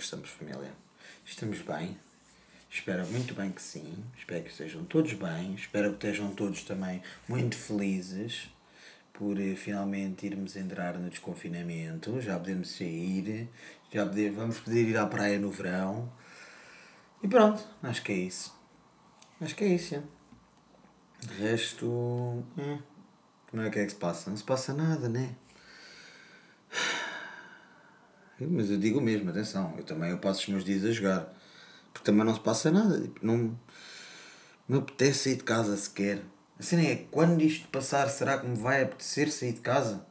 que estamos, família? Estamos bem? Espero muito bem que sim. Espero que estejam todos bem. Espero que estejam todos também muito felizes por eh, finalmente irmos entrar no desconfinamento. Já podemos sair. Já poder, vamos poder ir à praia no verão. E pronto, acho que é isso. Acho que é isso. é. De resto. hum, Não é que é que se passa? Não se passa nada, né? Mas eu digo mesmo, atenção, eu também eu passo os meus dias a jogar. Porque também não se passa nada. Tipo, não, não me apetece sair de casa sequer. A cena é, quando isto passar, será que me vai apetecer sair de casa?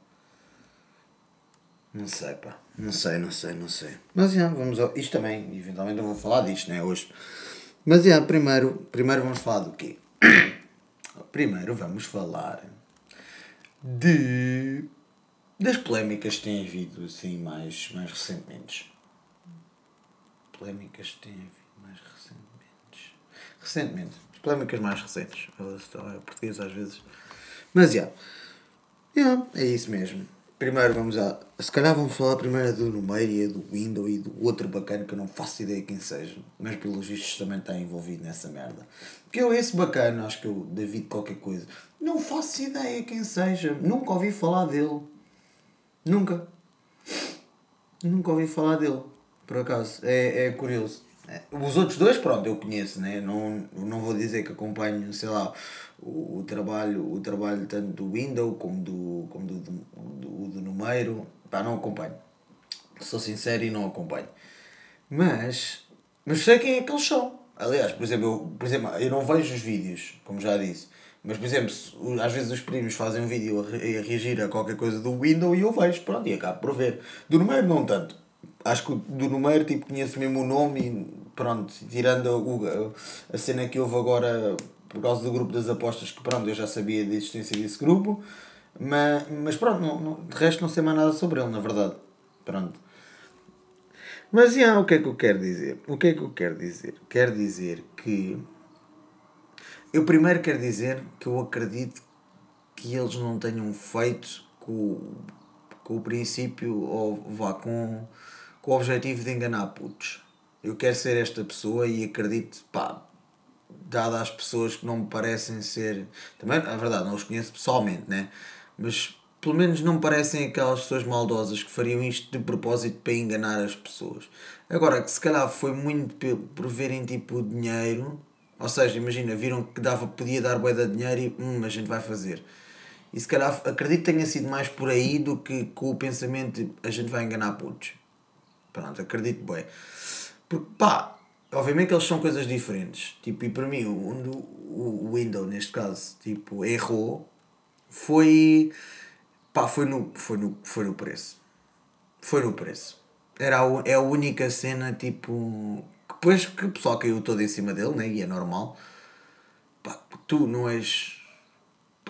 Não sei, pá. Não sei, não sei, não sei. Mas já, vamos ao... Isto também, eventualmente eu vou falar disto, né, hoje. Mas já, primeiro, primeiro vamos falar do quê? Primeiro vamos falar de das polémicas que têm havido assim mais, mais recentemente. Polémicas que têm havido mais recentemente. Recentemente. As polémicas mais recentes. Elas estão é português às vezes. Mas já. Yeah, é isso mesmo. Primeiro vamos a. Se calhar vamos falar primeiro do Numeiro e do Window e do outro bacana que eu não faço ideia quem seja. Mas pelos vistos também está envolvido nessa merda. Porque eu, esse bacana, acho que é o David qualquer coisa. Não faço ideia quem seja. Nunca ouvi falar dele. Nunca. Nunca ouvi falar dele, por acaso. É, é curioso. Os outros dois, pronto, eu conheço, né? não, não vou dizer que acompanho, sei lá, o, o trabalho, o trabalho tanto do Window como do, como do, do, do, do Numeiro. Pá, não acompanho. Sou sincero e não acompanho. Mas, mas sei quem é que eles são. Aliás, por exemplo, eu, por exemplo, eu não vejo os vídeos, como já disse. Mas, por exemplo, às vezes os primos fazem um vídeo a, re- a reagir a qualquer coisa do Windows e eu vejo, pronto, e acabo por ver. Do número não tanto. Acho que do número, tipo, conheço mesmo o nome e pronto, tirando a, o- a cena que houve agora por causa do grupo das apostas, que pronto, eu já sabia da existência desse grupo. Mas, mas pronto, não, não- de resto não sei mais nada sobre ele, na verdade. Pronto. Mas, já, o que é que eu quero dizer? O que é que eu quero dizer? Quero dizer que... Eu primeiro quero dizer que eu acredito que eles não tenham feito com, com o princípio, ou vá, com, com o objetivo de enganar putos. Eu quero ser esta pessoa e acredito, pá, dada as pessoas que não me parecem ser. Também, é verdade, não os conheço pessoalmente, né? Mas pelo menos não me parecem aquelas pessoas maldosas que fariam isto de propósito para enganar as pessoas. Agora, que se calhar foi muito por verem tipo dinheiro, ou seja, imagina, viram que dava, podia dar bué de dinheiro e hum, a gente vai fazer. E se calhar acredito que tenha sido mais por aí do que com o pensamento de a gente vai enganar putos. Pronto, acredito bem. Porque pá, obviamente que eles são coisas diferentes. Tipo, e para mim, onde o, o Windows, neste caso, tipo, errou, foi. pá, foi no, foi no, foi no preço. Foi no preço. Era a, é a única cena, tipo. Depois que o pessoal caiu todo em cima dele, né? E é normal. Pá, tu não és.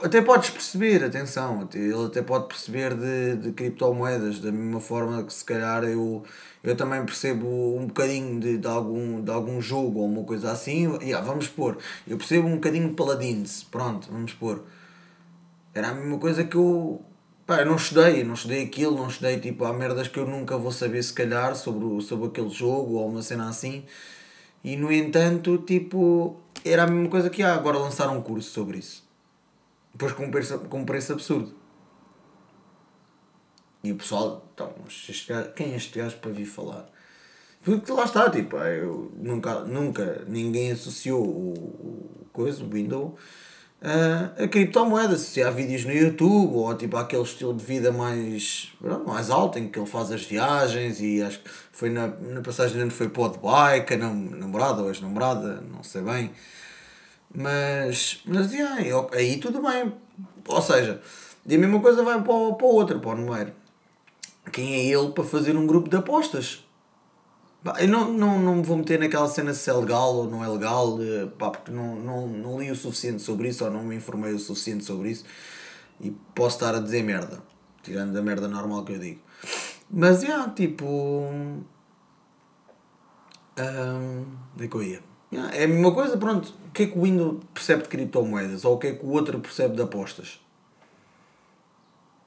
Até podes perceber, atenção, ele até pode perceber de, de criptomoedas, da mesma forma que se calhar eu, eu também percebo um bocadinho de, de, algum, de algum jogo ou uma coisa assim. Yeah, vamos pôr, eu percebo um bocadinho de Paladins, pronto, vamos pôr. Era a mesma coisa que eu. Pá, eu não estudei, não estudei aquilo, não estudei tipo, há merdas que eu nunca vou saber se calhar sobre, o- sobre aquele jogo ou uma cena assim. E no entanto, tipo, era a mesma coisa que há, agora lançaram um curso sobre isso. Depois com um preço, com um preço absurdo. E o pessoal, então, quem é este gajo para vir falar? Porque lá está, tipo, eu nunca, nunca ninguém associou o, o coisa, o Windows, a, a criptomoedas. Se há vídeos no YouTube ou tipo aquele estilo de vida mais, mais alto em que ele faz as viagens e acho que foi na, na passagem onde foi para o Dubai, com a nam- namorada ou ex-namorada, não sei bem. Mas, mas yeah, eu- aí tudo bem. Ou seja, e a mesma coisa vai para o, para o outro, para o número. Quem é ele para fazer um grupo de apostas? Eu não, não, não me vou meter naquela cena se é legal ou não é legal, pá, porque não, não, não li o suficiente sobre isso ou não me informei o suficiente sobre isso e posso estar a dizer merda, tirando a merda normal que eu digo. Mas, yeah, tipo. Onde é que eu ia? Yeah, é a mesma coisa, pronto. O que é que o Windows percebe de criptomoedas? Ou o que é que o outro percebe de apostas?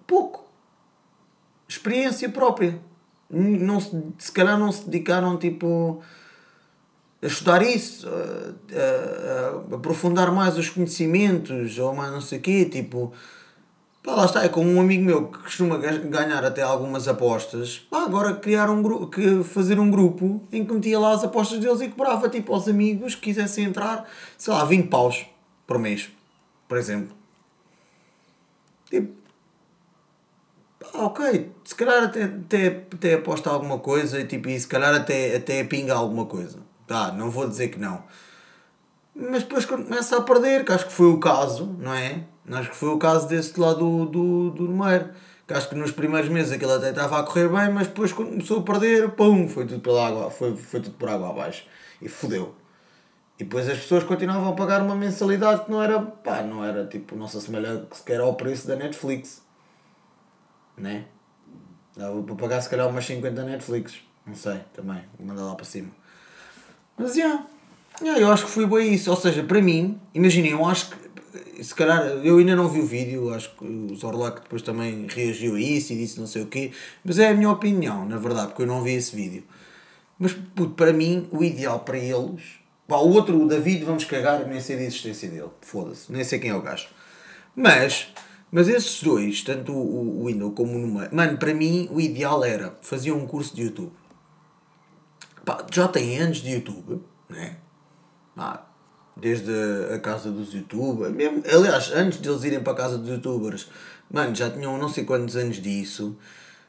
Pouco. Experiência própria. Não se, se calhar não se dedicaram tipo a estudar isso, a, a, a aprofundar mais os conhecimentos ou mais não sei o quê, tipo Pá, lá está, é como um amigo meu que costuma ganhar até algumas apostas. Pá, agora criar um grupo, que fazer um grupo em que metia lá as apostas deles e cobrava tipo aos amigos que quisessem entrar, sei lá, 20 paus por mês, por exemplo. Tipo, ok, se calhar até, até, até aposta alguma coisa e, tipo, e se calhar até, até pinga alguma coisa. Tá, não vou dizer que não. Mas depois quando começa a perder, que acho que foi o caso, não é? Acho que foi o caso desse lá do, do, do Numeiro. Que acho que nos primeiros meses aquilo até estava a correr bem, mas depois quando começou a perder, pum, foi tudo pela água, foi, foi tudo por água abaixo. E fodeu. E depois as pessoas continuavam a pagar uma mensalidade que não era, pá, não era tipo, não se assemelha sequer ao preço da Netflix. Né? Dava para pagar se calhar umas 50 Netflix. Não sei, também, vou mandar lá para cima. Mas, já. Yeah. Yeah, eu acho que foi bem isso. Ou seja, para mim, imaginem, eu acho que se calhar, eu ainda não vi o vídeo, acho que o Zorlac depois também reagiu a isso e disse não sei o quê, mas é a minha opinião, na verdade, porque eu não vi esse vídeo. Mas puto, para mim, o ideal para eles. Pá, o outro, o David, vamos cagar, nem sei da existência dele, foda-se, nem sei quem é o gajo. Mas, mas esses dois, tanto o, o Window como o Numa, mano, para mim o ideal era fazer um curso de YouTube. Pá, já tem anos de YouTube, né? Ah, desde a casa dos youtubers, mesmo, aliás, antes de eles irem para a casa dos youtubers, mano, já tinham não sei quantos anos disso.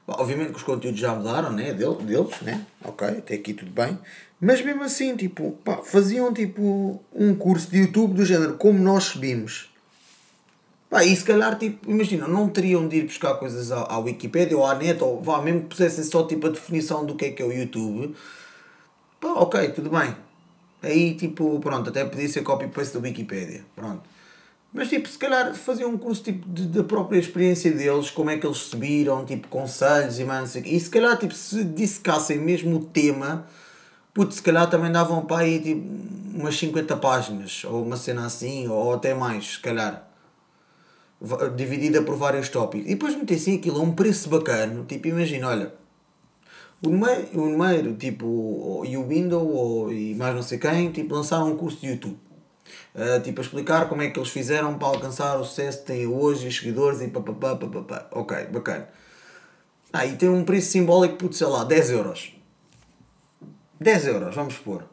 Obviamente que os conteúdos já mudaram, né? Deles, né? Ok, até aqui tudo bem. Mas mesmo assim, tipo, pá, faziam tipo um curso de YouTube do género como nós subimos. Pá, e se calhar, tipo, imagina, não teriam de ir buscar coisas à, à Wikipedia ou à net, ou vá, mesmo que pusessem só tipo a definição do que é que é o YouTube. Pá, ok, tudo bem Aí, tipo, pronto, até podia ser copy-paste da Wikipedia. Pronto. Mas, tipo, se calhar faziam um curso tipo, de, da própria experiência deles, como é que eles subiram, tipo, conselhos e mais E se calhar, tipo, se dissecassem mesmo o tema, putz, se calhar também davam para aí, tipo, umas 50 páginas, ou uma cena assim, ou até mais, se calhar. Dividida por vários tópicos. E depois metessem aquilo a um preço bacana, tipo, imagina, olha o número, o número tipo, e o Window ou, e mais não sei quem, tipo, lançaram um curso de YouTube. Uh, tipo, a explicar como é que eles fizeram para alcançar o sucesso que têm hoje, os seguidores e papapá, papapá. Ok, bacana. Ah, e tem um preço simbólico, puto, sei lá, 10 euros. 10 euros, vamos supor.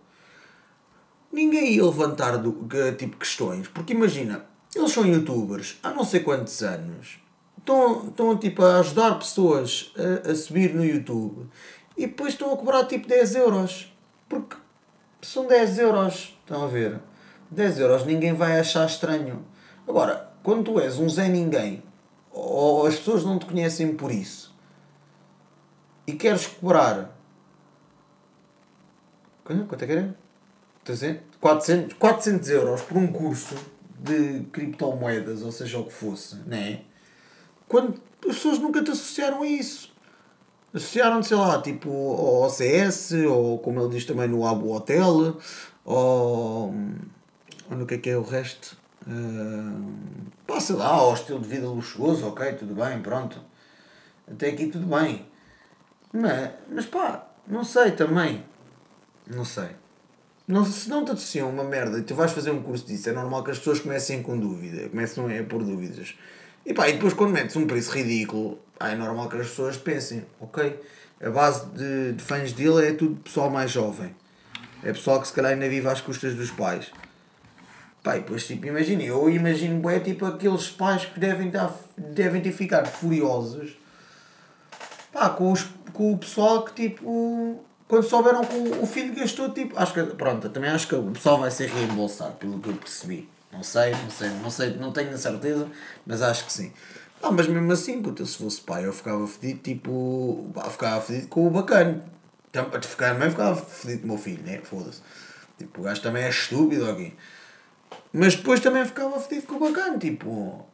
Ninguém ia levantar do, tipo questões, porque imagina, eles são youtubers há não sei quantos anos, estão, estão tipo, a ajudar pessoas a, a subir no YouTube e depois estão a cobrar tipo 10 euros. Porque são 10 euros. Estão a ver? 10 euros ninguém vai achar estranho. Agora, quando tu és um Zé Ninguém, ou as pessoas não te conhecem por isso, e queres cobrar. Quanto é que era? 400, 400 euros por um curso de criptomoedas, ou seja o que fosse, não é? Quando as pessoas nunca te associaram a isso associaram sei lá, tipo ao CS, ou como ele diz também no Abo Hotel, ou, ou no que é que é o resto. Uh, pá, sei lá, ao estilo de vida luxuoso, ok, tudo bem, pronto. Até aqui tudo bem. Mas, mas pá, não sei também. Não sei. Não, se não te associam uma merda e tu vais fazer um curso disso, é normal que as pessoas comecem com dúvida, comecem a pôr dúvidas. E pá, e depois quando metes um preço ridículo, é normal que as pessoas pensem, ok, a base de, de fãs dele é tudo pessoal mais jovem. É pessoal que se calhar ainda vive às custas dos pais. Pá, e depois tipo, imagina, eu imagino é tipo aqueles pais que devem, estar, devem ter ficado furiosos pá, com, os, com o pessoal que tipo quando souberam que o, filho gastou tipo. Acho que pronto, também acho que o pessoal vai ser reembolsado pelo que eu percebi. Não sei, não sei, não sei, não tenho a certeza, mas acho que sim. Ah, mas mesmo assim, puta, se fosse pai, eu ficava fedido, tipo, ficava fedido com o bacana. Também ficava fedido com o meu filho, né? Foda-se. Tipo, o gajo também é estúpido aqui. Mas depois também ficava fedido com o bacana, tipo.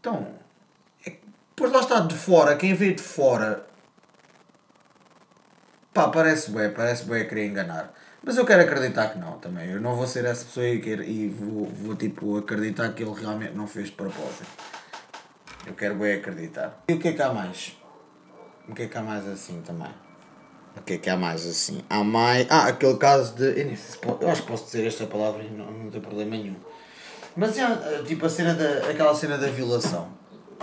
Então. É, depois lá está de fora, quem vê de fora. Pá, parece bem, parece a querer enganar. Mas eu quero acreditar que não também. Eu não vou ser essa pessoa e, quero, e vou, vou tipo acreditar que ele realmente não fez de propósito. Eu quero bem acreditar. E o que é que há mais? O que é que há mais assim também? O que é que há mais assim? Há mais. Ah, aquele caso de. Eu, acho que posso dizer esta palavra e não, não tem problema nenhum. Mas é tipo a cena da. aquela cena da violação.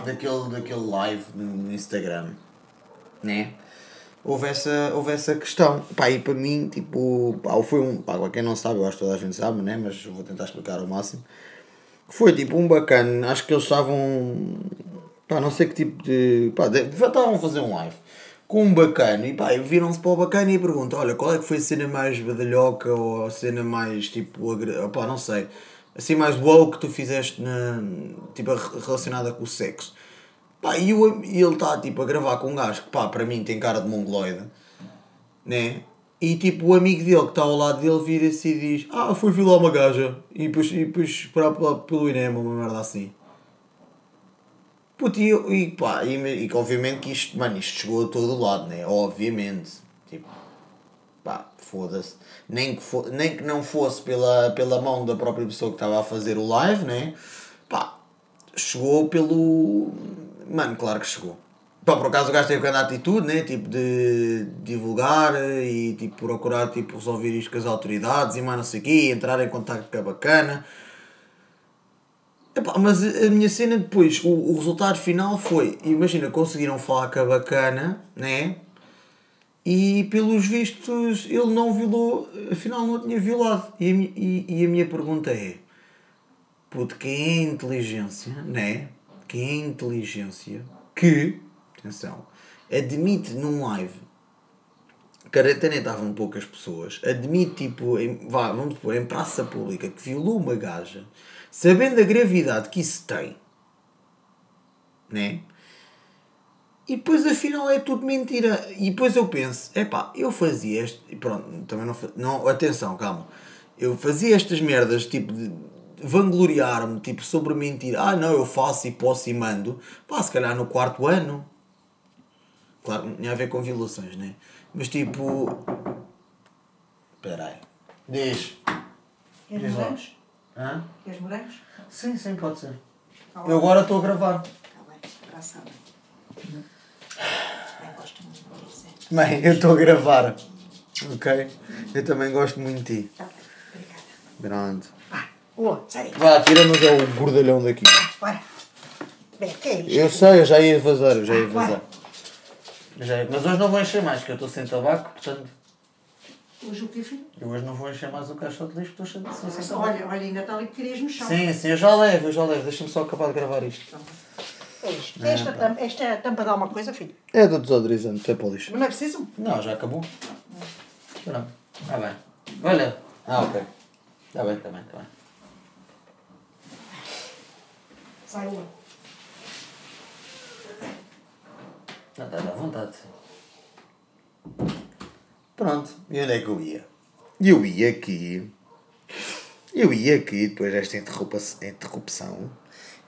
Daquele, daquele live no Instagram. Né? Houve essa, houve essa questão. Pá, e para mim, tipo. Pá, foi um. Pá, quem não sabe, eu acho que toda a gente sabe, né? Mas vou tentar explicar ao máximo. Foi tipo um bacana. Acho que eles estavam. Pá, não sei que tipo de. Pá, de- estavam a fazer um live com um bacana e pá, viram-se para o bacana e perguntam: olha, qual é que foi a cena mais badalhoca ou a cena mais tipo. Pá, não sei. Assim mais wow que tu fizeste na. tipo relacionada com o sexo. Pá, e, o, e ele está tipo a gravar com um gajo que pá, para mim tem cara de mongoloide, né? E tipo o amigo dele que está ao lado dele vira-se e diz: Ah, foi violar uma gaja e depois, e depois pela- pelo INEM, uma merda assim. Puto, e, eu- e pá, e, e obviamente que isto, mano, isto chegou a todo lado, né? Obviamente. Tipo, pá, foda-se. Nem que, nem que não fosse pela, pela mão da própria pessoa que estava a fazer o live, né? Pá, chegou pelo. Mano, claro que chegou. Pá, por acaso o gajo teve grande atitude, né? Tipo, de divulgar e tipo, procurar tipo, resolver isto com as autoridades e mais não sei o quê, entrar em contato com a bacana. Epá, mas a minha cena depois, o, o resultado final foi, imagina, conseguiram falar com a bacana, né? E pelos vistos ele não violou, afinal não tinha violado. E a, e, e a minha pergunta é, puto, quem é inteligência, né? Quem é a inteligência que, atenção, admite num live que até nem estavam poucas pessoas, admite tipo, em, vá, vamos pôr, em praça pública que violou uma gaja, sabendo a gravidade que isso tem, né? E depois afinal é tudo mentira. E depois eu penso, epá, eu fazia este. Pronto, também não, não. Atenção, calma. Eu fazia estas merdas tipo de vangloriar-me tipo sobre mentira. Ah não, eu faço e posso e mando. Pá, se calhar no quarto ano. Claro, não tinha a ver com violações, né? Mas tipo. Espera aí. Diz. Queres morangos? Hã? Queres morangos? Sim, sim, pode ser. Tá Eu agora estou a gravar. Tá bem, engraçado. Bem, eu estou a gravar. Ok? Eu também gosto muito de ti. Tá bem, obrigada. Pronto. Boa, sai daí. Vá, tira-nos ao gordalhão daqui. Bora. Bem, o que é isto? Eu sei, eu já ia vazar, eu já ia Vai. vazar. Eu já ia- Mas hoje não vou encher mais, que eu estou sem tabaco, portanto. Hoje o que filho? Eu hoje não vou encher mais o caixote de lixo, porque estou sem, sem tabaco. Olha, olha, ainda está ali que querias no chão. Sim, sim, eu já levo, eu já levo. Deixa-me só acabar de gravar isto. É isto. Esta, tampa, esta tampa dá uma coisa, filho. É do desodorizante, é para o lixo. Mas não é preciso? Não, já acabou. Pronto. Está bem. Olha. Ah, ok. Está bem, está bem, está bem. Sai uma. Está à vontade. Pronto, e onde é que eu ia? Eu ia aqui. Eu ia aqui, depois desta interrupção, interrupção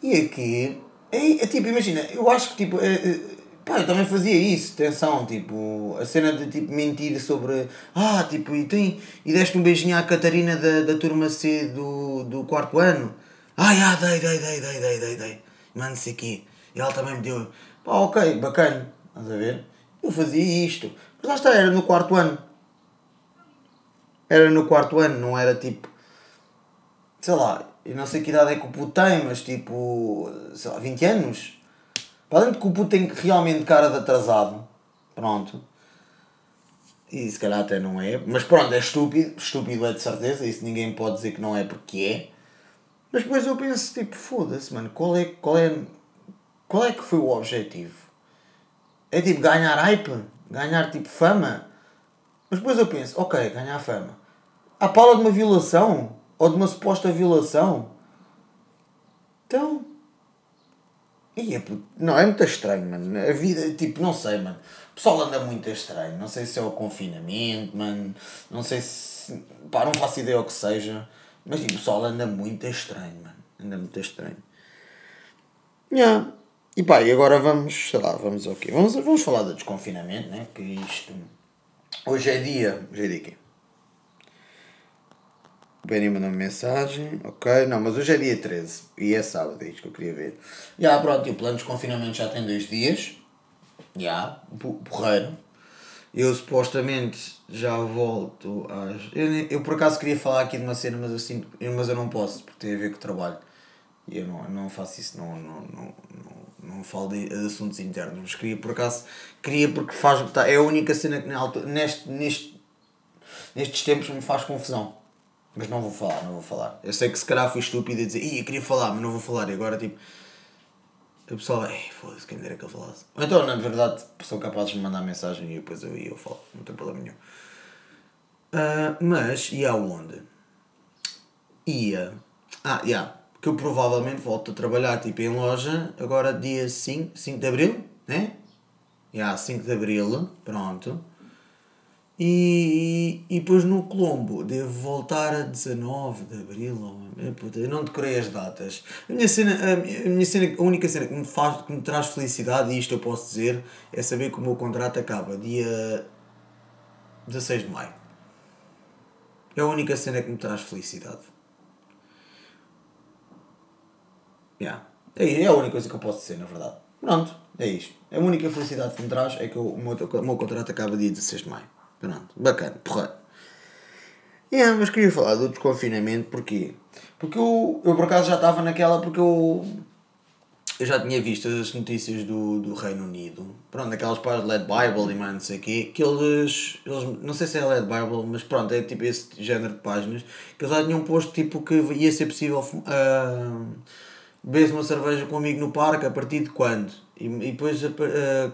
e aqui. É, é tipo, imagina, eu acho que tipo. É, é, pá, eu também fazia isso, atenção, tipo, a cena de tipo mentir sobre. Ah, tipo, e, tem, e deste um beijinho à Catarina da, da turma C do, do quarto ano. Ai, ah, dei, dei, dei, dei, dei, dei, dei. Mano, sei aqui. E ela também me deu. Pá, ok, bacana. Estás a ver? Eu fazia isto. Mas lá está, era no quarto ano. Era no quarto ano, não era tipo. Sei lá, eu não sei que idade é que o puto tem, mas tipo. Sei lá, 20 anos? Para além de que o puto tem realmente cara de atrasado. Pronto. E se calhar até não é. Mas pronto, é estúpido. Estúpido é de certeza. Isso ninguém pode dizer que não é porque é. Mas depois eu penso, tipo, foda-se, mano. Qual é, qual, é, qual é que foi o objetivo? É tipo ganhar hype? Ganhar tipo fama? Mas depois eu penso, ok, ganhar fama. A pala de uma violação? Ou de uma suposta violação? Então. E é, não, é muito estranho, mano. A vida, tipo, não sei, mano. O pessoal anda muito estranho. Não sei se é o confinamento, mano. Não sei se. Pá, não faço ideia o que seja. Mas tipo, o pessoal anda muito estranho, mano. Anda muito estranho. Yeah. E pá, e agora vamos, sei lá, vamos ao quê? Vamos, vamos falar do desconfinamento, né? Que isto. Hoje é dia. Hoje é dia quê? O Benny mandou -me mensagem, ok. Não, mas hoje é dia 13 e é sábado, é isto que eu queria ver. Já, pronto, e o plano de desconfinamento já tem dois dias. Já, po- porreiro. Eu supostamente já volto às. Eu, eu por acaso queria falar aqui de uma cena, mas eu, sinto, mas eu não posso, porque tem a ver com o trabalho. E eu não, não faço isso, não, não, não, não, não falo de assuntos internos. Mas queria por acaso, queria porque faz. Tá, é a única cena que na altura, neste, neste, nestes tempos me faz confusão. Mas não vou falar, não vou falar. Eu sei que se calhar fui estúpido a dizer, Ih, eu queria falar, mas não vou falar. E agora tipo. O pessoal, ei, foda-se, quem me dera que eu falasse. Então, na verdade, são capazes de mandar mensagem e depois eu, eu falo, não tem problema nenhum. Ah, mas, e aonde? Ia. Ah, já. Yeah, que eu provavelmente volto a trabalhar tipo em loja agora dia 5, 5 de Abril, né? Já, yeah, 5 de Abril, pronto. E, e depois no Colombo devo voltar a 19 de Abril. Eu não decorei as datas. A minha cena, a minha cena, a única cena que me, faz, que me traz felicidade, e isto eu posso dizer, é saber que o meu contrato acaba dia 16 de maio. É a única cena que me traz felicidade. Yeah. É, é a única coisa que eu posso dizer, na verdade. Pronto, é isto. A única felicidade que me traz é que o meu, o meu contrato acaba dia 16 de maio. Pronto, bacana, porra. Yeah, mas queria falar do desconfinamento, porquê? Porque eu, eu por acaso já estava naquela, porque eu, eu já tinha visto as notícias do, do Reino Unido, pronto, aquelas páginas Led Bible e mais não sei o quê, que eles, eles, não sei se é Led Bible, mas pronto, é tipo esse género de páginas, que eles já tinham posto tipo que ia ser possível uh, beber uma cerveja com um amigo no parque a partir de quando? E, e depois uh,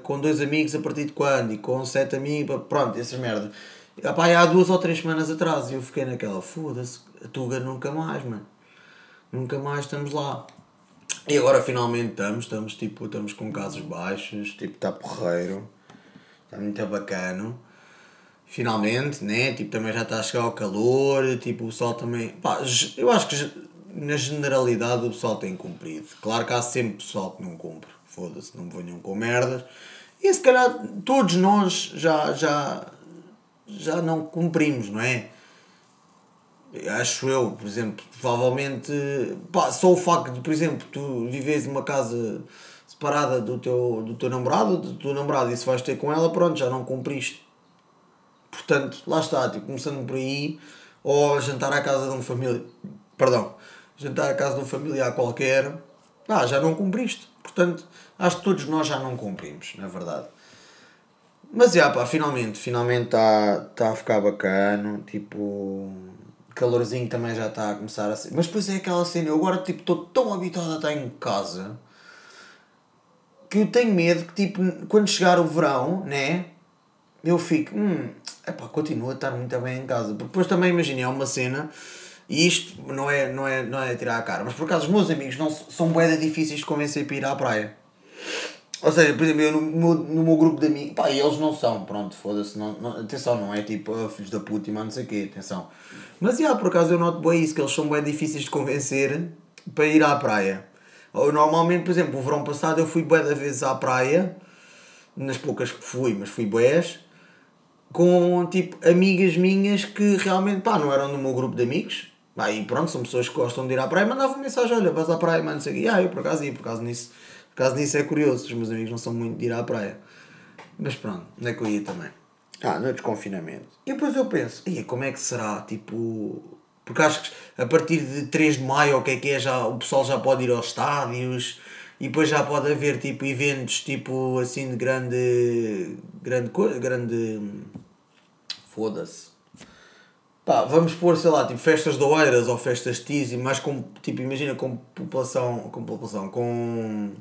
com dois amigos a partir de quando? E com sete amigos, pronto, essas merdas. Epá, há duas ou três semanas atrás eu fiquei naquela, foda-se, a Tuga nunca mais, mano. Nunca mais estamos lá. E agora finalmente estamos, estamos tipo, estamos com casos baixos, tipo, está porreiro, está muito bacano. Finalmente, né? Tipo, também já está a chegar ao calor, tipo, o sol também. Pá, eu acho que na generalidade o pessoal tem cumprido. Claro que há sempre pessoal que não cumpre, foda-se, não me venham com merdas. E se calhar todos nós já, já, já não cumprimos, não é? Acho eu, por exemplo, provavelmente, pá, só o facto de, por exemplo, tu vives numa casa separada do teu, do teu namorado, do teu namorado, e se vais ter com ela, pronto, já não cumpriste. Portanto, lá está, tipo, começando por aí, ou jantar à casa de um familiar, perdão, jantar à casa de um familiar qualquer, pá, já não cumpriste. Portanto, acho que todos nós já não cumprimos, na verdade. Mas, já, pá, finalmente, finalmente está tá a ficar bacana, tipo calorzinho também já está a começar a ser. Mas depois é aquela cena, eu agora tipo estou tão habituado a estar em casa que eu tenho medo que tipo, quando chegar o verão, né? Eu fico, hum, epá, continuo a estar muito bem em casa. Porque depois também imagina, é uma cena, e isto não é, não é, não é tirar a cara, mas por acaso os meus amigos não, são boedas difíceis de convencer para ir à praia. Ou seja, por exemplo, eu no, no, no meu grupo de amigos, pá, eles não são, pronto, foda-se, não, não, atenção, não é tipo, oh, filhos da puta e não sei o quê, atenção. Mas, já, por acaso eu noto bem isso, que eles são bem difíceis de convencer para ir à praia. Ou, normalmente, por exemplo, o verão passado eu fui bué da vezes à praia, nas poucas que fui, mas fui bués, com, tipo, amigas minhas que realmente, pá, não eram do meu grupo de amigos, e pronto, são pessoas que gostam de ir à praia, mandavam mensagem, olha, vais à praia, mano, não sei o quê, ah, eu por acaso ia, por acaso nisso, por acaso nisso é curioso, os meus amigos não são muito de ir à praia. Mas pronto, onde é que eu ia também? Ah, no desconfinamento. E depois eu penso, e como é que será? Tipo. Porque acho que a partir de 3 de maio, o que é que é, já, o pessoal já pode ir aos estádios e depois já pode haver tipo eventos tipo assim de grande. grande coisa. grande. foda-se. Pá, vamos pôr, sei lá, tipo festas de oeiras ou festas de tizi, mas com, tipo, imagina com população, com população, com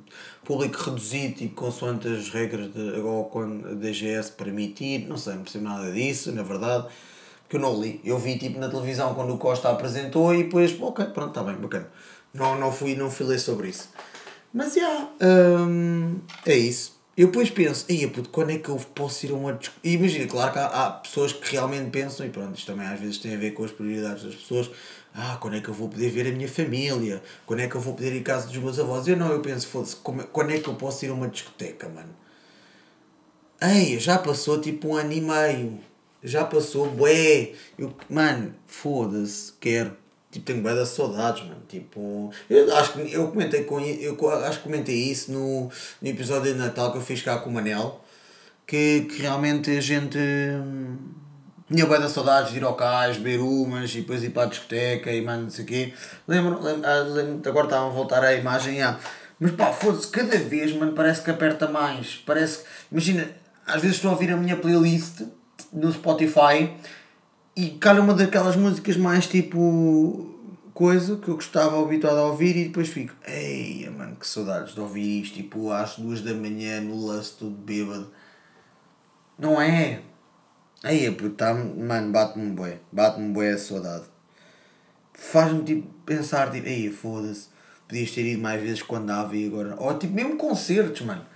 público reduzido, tipo, consoante as regras de, ou quando a DGS permitir, não sei, não percebo nada disso, na verdade, porque eu não li. Eu vi, tipo, na televisão quando o Costa apresentou e depois, ok, pronto, está bem, bacana. Não, não fui, não fui ler sobre isso. Mas, já, yeah, hum, é isso. Eu depois penso, ei, quando é que eu posso ir a uma E imagina, claro que há, há, pessoas que realmente pensam, e pronto, isto também às vezes tem a ver com as prioridades das pessoas. Ah, quando é que eu vou poder ver a minha família? Quando é que eu vou poder ir à casa dos meus avós? Eu não, eu penso, foda-se, quando é que eu posso ir a uma discoteca, mano? Ei, já passou tipo um ano e meio. Já passou, bué. Eu, mano, foda-se, quero. Tipo, tenho bué das saudades, mano. Tipo, eu acho que eu comentei com eu acho que comentei isso no, no episódio de Natal que eu fiz cá com o Manel. que, que realmente a gente hum, tinha bué de saudades de ir ao cais, beber umas e depois ir para a discoteca e mais não sei o quê. Lembro, lembro, ah, lembro agora estava a voltar à imagem, ah, mas pá, foda-se, cada vez, mano, parece que aperta mais. Parece imagina, às vezes estou a ouvir a minha playlist no Spotify e calha uma daquelas músicas mais tipo coisa que eu gostava habituado a ouvir e depois fico, ei, mano, que saudades de ouvir isto, tipo às duas da manhã no lance todo bêbado. Não é? Aí, puto, tá, mano, bate-me bué, bate-me bué a saudade. Faz-me tipo pensar, tipo, ei, foda-se, podias ter ido mais vezes quando dava e agora. Ou tipo, mesmo concertos, mano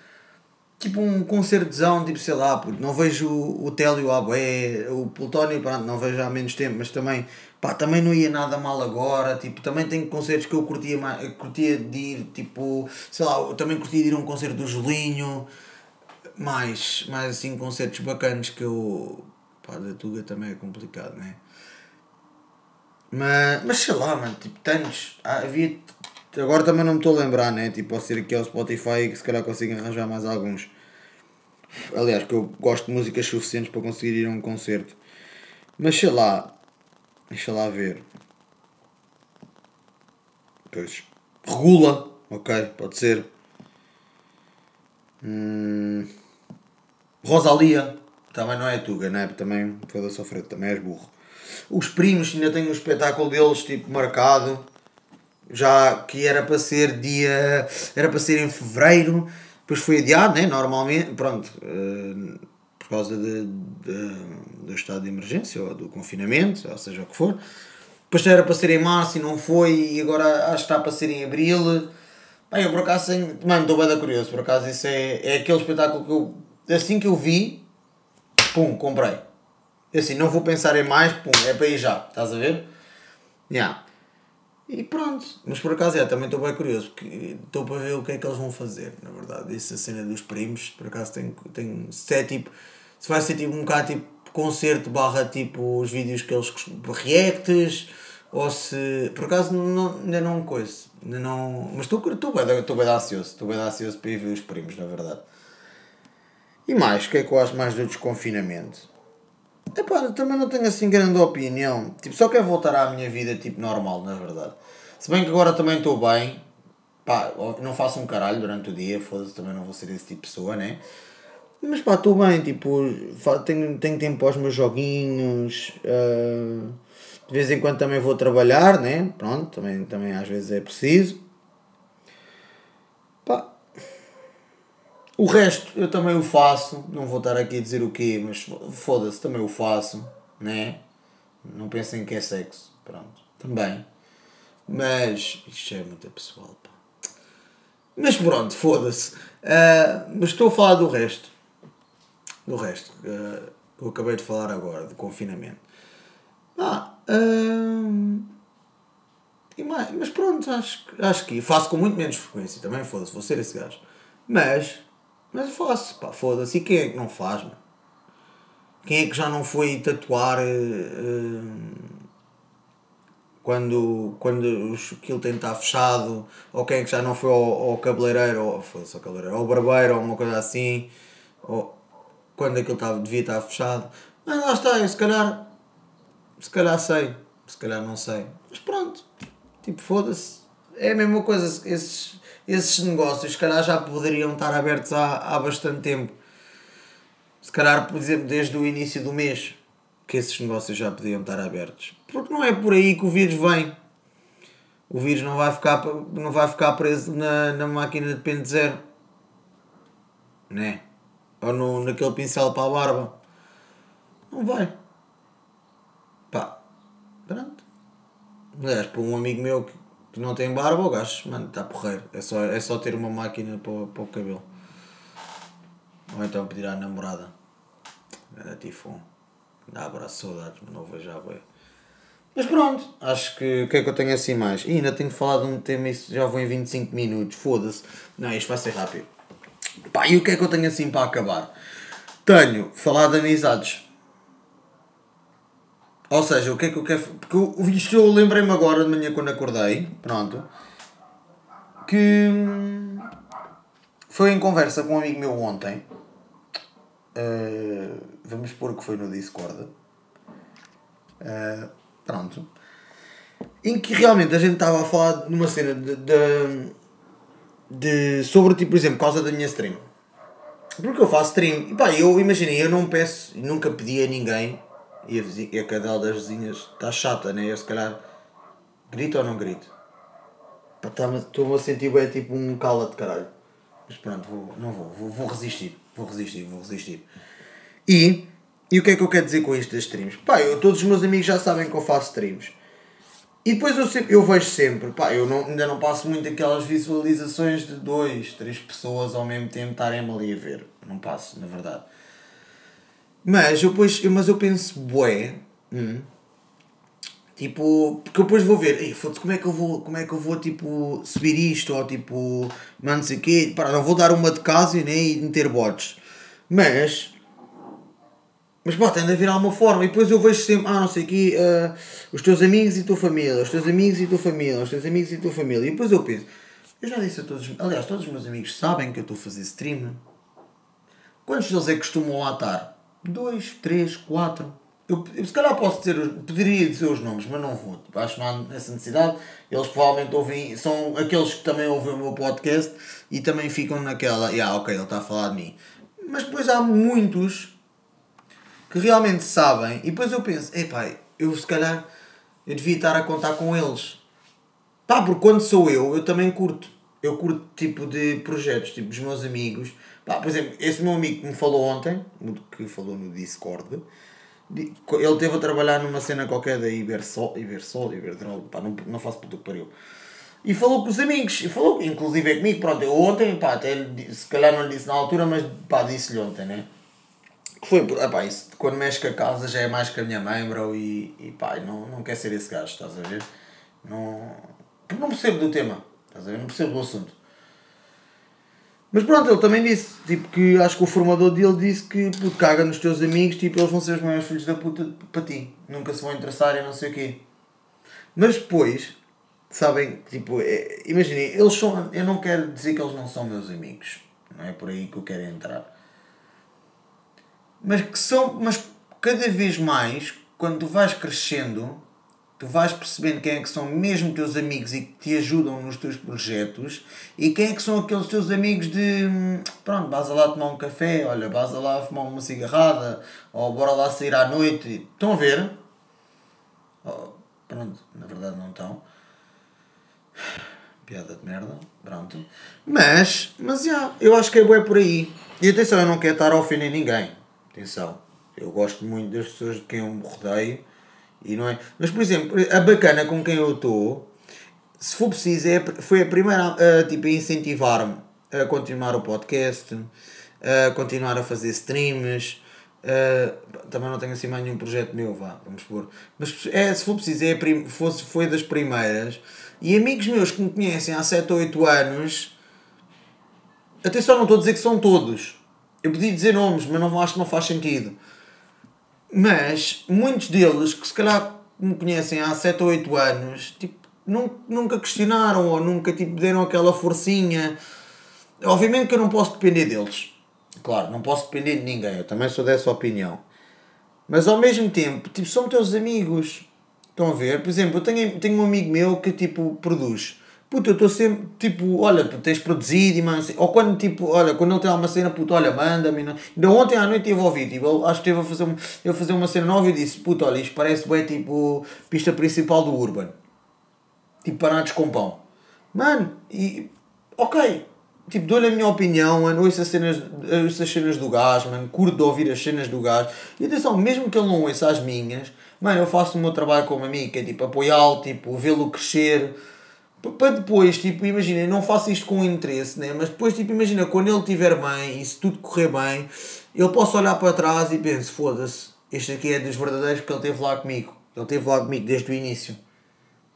tipo um concertozão, tipo, sei lá, porque não vejo o Télio à bué, o Plutónio, pronto, não vejo há menos tempo, mas também, pá, também não ia nada mal agora, tipo, também tenho concertos que eu curtia, curtia de ir, tipo, sei lá, também curtia de ir a um concerto do Julinho, mais, mais assim, concertos bacanas que eu, pá, da Tuga também é complicado, né? Mas, mas sei lá, mano, tipo, tantos, havia Agora também não me estou a lembrar, né? Tipo, posso ir aqui ao Spotify que se calhar consigo arranjar mais alguns. Aliás, que eu gosto de músicas suficientes para conseguir ir a um concerto. Mas sei lá. Deixa lá ver. Pois. Regula. Ok, pode ser. Hum, Rosalia. Também não é Tuga, né? Também foi da sofrer, também és burro. Os primos ainda têm um espetáculo deles tipo marcado já que era para ser dia. era para ser em fevereiro, depois foi adiado, né? Normalmente, pronto, uh, por causa de, de, do estado de emergência ou do confinamento, ou seja o que for. Depois era para ser em março e não foi, e agora acho que está para ser em abril. Bem, eu por acaso, sem, mano, estou bem curioso, por acaso isso é, é aquele espetáculo que eu, assim que eu vi, pum, comprei. Assim, não vou pensar em mais, pum, é para ir já, estás a ver? Yeah. E pronto, mas por acaso é, também estou bem curioso, porque estou para ver o que é que eles vão fazer, na verdade. Essa cena dos primos, por acaso tenho, tenho se é tipo, se vai ser tipo um bocado tipo concerto barra tipo os vídeos que eles reacts, ou se, por acaso não, ainda não coisa, ainda não, mas estou, estou bem, estou bem ansioso, estou bem ansioso para ir ver os primos, na verdade. E mais, o que é que eu acho mais do desconfinamento? Epá, também não tenho assim grande opinião. Tipo, só quero voltar à minha vida tipo normal, na verdade. Se bem que agora também estou bem. Pá, não faço um caralho durante o dia, foda-se, também não vou ser esse tipo de pessoa, né? Mas pá, estou bem, tipo, tenho, tenho tempo os meus joguinhos. Uh, de vez em quando também vou trabalhar, né? Pronto, também, também às vezes é preciso. Pá, o resto eu também o faço, não vou estar aqui a dizer o quê, mas foda-se, também o faço, né? Não pensem que é sexo, pronto, também. Mas isto é muito pessoal, pá. Mas pronto, foda-se. Uh, mas estou a falar do resto. Do resto. Uh, que eu acabei de falar agora, do confinamento. Ah, uh, mais, mas pronto, acho, acho que faço com muito menos frequência também, foda-se, vou ser esse gajo. Mas mas faço, pá, foda-se. E quem é que não faz, mano? Quem é que já não foi tatuar uh, quando, quando aquilo tem de estar fechado? Ou quem é que já não foi ao, ao cabeleireiro, ou foda-se ao cabeleireiro, ao barbeiro, ou uma coisa assim? Ou quando aquilo estava, devia estar fechado? Mas lá está, eu se calhar, se calhar sei, se calhar não sei. Mas pronto, tipo, foda-se. É a mesma coisa, esses esses negócios, se calhar, já poderiam estar abertos há, há bastante tempo. Se calhar, por exemplo, desde o início do mês, que esses negócios já podiam estar abertos. Porque não é por aí que o vírus vem. O vírus não vai ficar, não vai ficar preso na, na máquina de pente zero. Né? Ou no, naquele pincel para a barba. Não vai. Pá. Pronto. Aliás, para um amigo meu que que não tem barba, o gajo, mano, está porreiro. É só, é só ter uma máquina para, para o cabelo. Ou então pedir à namorada. Era tifão. Dá abraço, saudades, mas não vejo já bem. Mas pronto, acho que o que é que eu tenho assim mais? E ainda tenho falar de um tema e já vou em 25 minutos, foda-se. Não, isto vai ser rápido. Pá, e o que é que eu tenho assim para acabar? Tenho falar de amizades. Ou seja, o que é que eu quero. Porque eu, isto eu lembrei-me agora de manhã quando acordei, pronto, que foi em conversa com um amigo meu ontem Uh, vamos supor que foi no Discord. Uh, pronto. Em que realmente a gente estava a falar numa cena de, de, de, sobre, tipo, por exemplo, causa da minha stream. Porque eu faço stream. E pá, eu imaginei, eu não peço, nunca pedi a ninguém. E a, vizinha, e a cadela das vizinhas está chata, né? Eu se calhar grito ou não grito. Estou-me a sentir é tipo um cala de caralho. Mas pronto, vou, não vou, vou, vou resistir. Vou resistir, vou resistir. E, e o que é que eu quero dizer com isto das streams? Pá, eu, todos os meus amigos já sabem que eu faço streams. E depois eu, sempre, eu vejo sempre, pá, eu não, ainda não passo muito aquelas visualizações de dois, três pessoas ao mesmo tempo estarem ali a ver. Não passo, na verdade. Mas eu, depois, mas eu penso, bué, hum, Tipo, porque eu depois vou ver, Ei, como é que eu vou, como é que eu vou tipo subir isto ou tipo, não sei o quê, para não vou dar uma de casa e meter bots. Mas mas pá, tem de haver alguma forma. E depois eu vejo sempre, ah, não sei o quê, uh, os teus amigos e tua família, os teus amigos e tua família, os teus amigos e tua família. E depois eu penso, eu já disse a todos, aliás, todos os meus amigos sabem que eu estou a fazer stream. Quantos deles é que costumam lá estar? Dois, três, quatro. Eu, eu, se calhar posso dizer, poderia dizer os nomes, mas não vou. Tipo, acho que não há essa necessidade. Eles provavelmente ouvem, são aqueles que também ouvem o meu podcast e também ficam naquela, ah, yeah, ok, ele está a falar de mim. Mas depois há muitos que realmente sabem e depois eu penso, epá, eu se calhar eu devia estar a contar com eles. Pá, porque quando sou eu, eu também curto. Eu curto tipo de projetos, tipo os meus amigos. Pá, por exemplo, esse meu amigo que me falou ontem, que falou no Discord, ele teve a trabalhar numa cena qualquer da Ibersol, Ibersol, Iberdrol, pá, não, não faço puto que pariu. E falou com os amigos, e falou, inclusive é comigo, pronto, eu ontem, pá, até se calhar não lhe disse na altura, mas pá, disse-lhe ontem, né? Foi, ah, pá, isso, quando mexe com a casa já é mais que a minha mãe, bro, e, e pá, não, não quer ser esse gajo, estás a ver? Não, não percebo do tema, estás a ver? Não percebo do assunto. Mas pronto, ele também disse, tipo, que acho que o formador dele disse que puto, caga nos teus amigos, tipo, eles vão ser os maiores filhos da puta para ti. Nunca se vão interessar e não sei o quê. Mas depois, sabem, tipo, é, imaginem, eles são. Eu não quero dizer que eles não são meus amigos. Não é por aí que eu quero entrar. Mas que são. Mas cada vez mais, quando tu vais crescendo, tu vais percebendo quem é que são mesmo teus amigos e que te ajudam nos teus projetos e quem é que são aqueles teus amigos de pronto, vais lá tomar um café, olha, vais lá fumar uma cigarrada ou bora lá sair à noite. Estão a ver? Oh, pronto, na verdade não estão. Piada de merda, pronto. Mas, mas já, eu acho que é bom por aí. E atenção, eu não quero estar a ofender ninguém. Atenção, eu gosto muito das pessoas de quem eu me rodeio e não é? Mas, por exemplo, a bacana com quem eu estou, se for preciso, é, foi a primeira a, tipo, a incentivar-me a continuar o podcast, a continuar a fazer streams. Uh, também não tenho assim mais nenhum projeto meu, vá, vamos pôr. Mas é, se for preciso, é prim, fosse, foi das primeiras. E amigos meus que me conhecem há 7 ou 8 anos, atenção, não estou a dizer que são todos. Eu podia dizer nomes, mas não, acho que não faz sentido. Mas muitos deles, que se calhar me conhecem há 7 ou 8 anos, tipo, nunca questionaram ou nunca tipo, deram aquela forcinha. Obviamente que eu não posso depender deles. Claro, não posso depender de ninguém, eu também sou dessa opinião. Mas ao mesmo tempo, tipo, são teus amigos. Estão a ver? Por exemplo, eu tenho, tenho um amigo meu que tipo produz puto, eu estou sempre, tipo, olha, tu tens produzido e assim, ou quando, tipo, olha, quando ele tem uma cena, puto, olha, manda-me, ainda ontem à noite estive a ouvir, tipo, ele, acho que esteve a fazer, eu fazer uma cena nova e disse, puto, olha, isto parece bem, tipo, pista principal do Urban, tipo, parados com pão, mano, e, ok, tipo, dou-lhe a minha opinião, mano, ouço as cenas, ouço as cenas do gás, mano, curto de ouvir as cenas do gás, e atenção, mesmo que ele não ouça as minhas, mano, eu faço o meu trabalho como amigo, que é, tipo, apoiá-lo, tipo, vê-lo crescer, para depois, tipo, imagina, não faço isto com interesse, né? mas depois, tipo, imagina, quando ele estiver bem e se tudo correr bem, eu posso olhar para trás e penso, foda-se, este aqui é dos verdadeiros porque ele esteve lá comigo. Ele esteve lá comigo desde o início.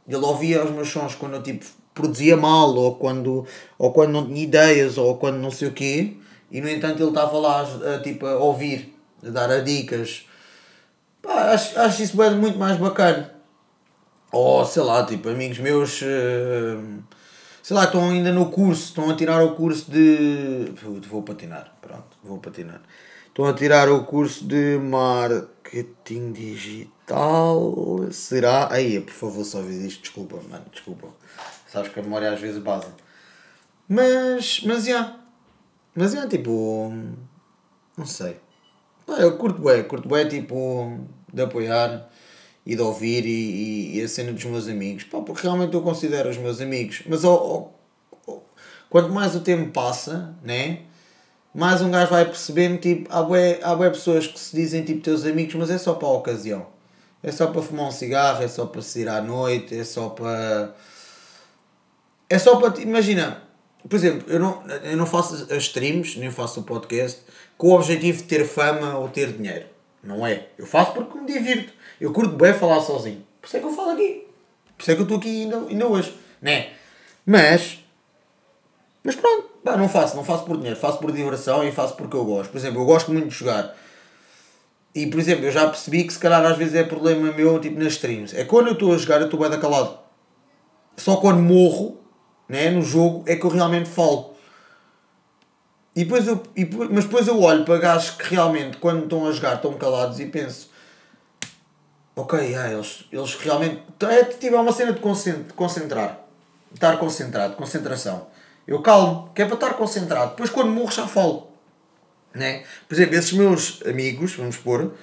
Ele ouvia os meus sons quando eu, tipo, produzia mal, ou quando, ou quando não tinha ideias, ou quando não sei o quê, e no entanto ele estava lá, a, tipo, a ouvir, a dar a dicas. Pá, acho, acho isso muito mais bacana. Ou sei lá, tipo, amigos meus, eh, sei lá, estão ainda no curso, estão a tirar o curso de. Vou patinar, pronto, vou patinar. Estão a tirar o curso de marketing digital. Será? Aí, por favor, só vês isto. Desculpa, mano, desculpa. Sabes que a memória às vezes base. Mas, mas já. Mas é tipo. Não sei. Eu curto bem, curto bem tipo de apoiar e de ouvir e, e, e, a cena dos meus amigos. Pá, porque realmente eu considero os meus amigos. Mas oh, quanto mais o tempo passa, né? Mais um gajo vai percebendo, tipo, há bué, há bué pessoas que se dizem tipo teus amigos, mas é só para a ocasião. É só para fumar um cigarro, é só para sair à noite, é só para. É só para. Imagina, por exemplo, eu não, eu não faço as streams, nem faço o podcast com o objetivo de ter fama ou ter dinheiro. Não é. Eu faço porque me divirto. Eu curto bem falar sozinho. Por isso é que eu falo aqui. Por isso é que eu estou aqui ainda, ainda hoje. Né? Mas. Mas pronto, pá, não faço. Não faço por dinheiro. Faço por diversão e faço porque eu gosto. Por exemplo, eu gosto muito de jogar. E, por exemplo, eu já percebi que se calhar às vezes é problema meu, tipo, nas streams. É quando eu estou a jogar, eu estou bem calado. Só quando morro, né, no jogo, é que eu realmente falo. E depois eu, e, mas depois eu olho para gajos que realmente, quando estão a jogar, estão calados e penso: Ok, yeah, eles, eles realmente. É tipo é uma cena de concentrar. Estar concentrado, concentração. Eu calmo, que é para estar concentrado. Depois quando morro já falo. Né? Por exemplo, esses meus amigos, vamos pôr.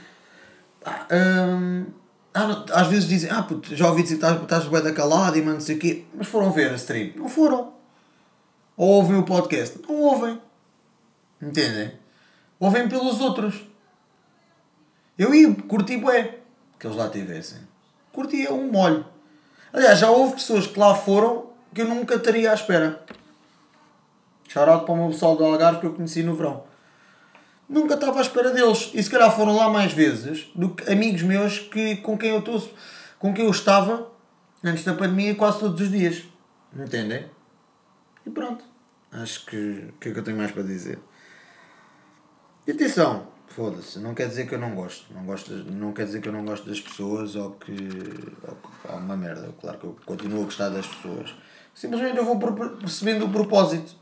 Ah, hum, ah, às vezes dizem, ah, puto, já ouvi dizer que estás, estás bem da calada e não sei o quê. Mas foram ver a stream. Não foram. Ou ouvem o podcast. Não ouvem. Entendem? Ouvem pelos outros. Eu ia, curti bué que eles lá tivessem. Curtia um molho. Aliás, já houve pessoas que lá foram que eu nunca estaria à espera. Shoutout para o meu pessoal do Algarve que eu conheci no verão. Nunca estava à espera deles. E se calhar foram lá mais vezes do que amigos meus que, com, quem eu estou, com quem eu estava antes da pandemia quase todos os dias. Entendem? E pronto. Acho que o que é que eu tenho mais para dizer? E atenção, foda-se, não quer dizer que eu não gosto. Não, gosto, não quer dizer que eu não gosto das pessoas ou que. ou que há uma merda. Claro que eu continuo a gostar das pessoas. Simplesmente eu vou percebendo o propósito.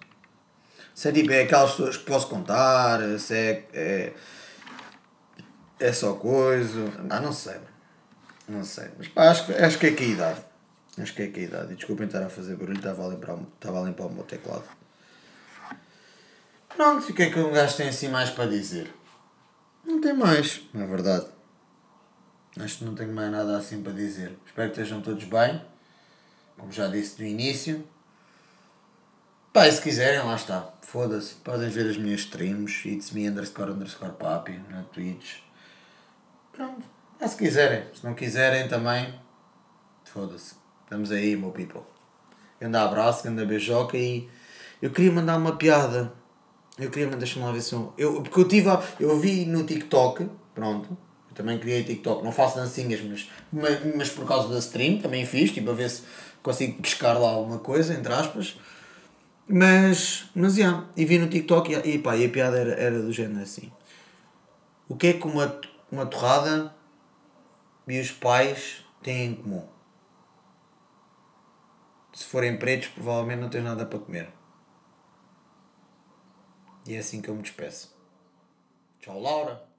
Se é tipo, é aquelas pessoas que posso contar, se é. é, é só coisa. Não, não sei. Não sei. Mas pá, acho, acho que é que a idade. Acho que é que a idade. E desculpem estar a fazer barulho, estava a limpar, estava a limpar o meu teclado. Pronto, o que é que um gajo tem assim mais para dizer? Não tem mais, na verdade. Acho que não tenho mais nada assim para dizer. Espero que estejam todos bem. Como já disse no início. Pá, e se quiserem, lá está. Foda-se. Podem ver as minhas streams. It's me underscore underscore papi na Twitch. Pronto. Ah, se quiserem. Se não quiserem também. Foda-se. Estamos aí, meu people. Grande abraço, grande beijoca e eu queria mandar uma piada eu queria, deixa-me lá ver se eu, eu. Porque eu tive. Eu vi no TikTok, pronto. Eu também criei TikTok. Não faço dancinhas, mas, mas, mas por causa da stream também fiz, tipo, a ver se consigo pescar lá alguma coisa, entre aspas. Mas, mas, yeah, e vi no TikTok e, e pá, e a piada era, era do género assim. O que é que uma, uma torrada e os pais têm em comum? Se forem pretos, provavelmente não tens nada para comer. E é assim que eu me despeço. Tchau, Laura.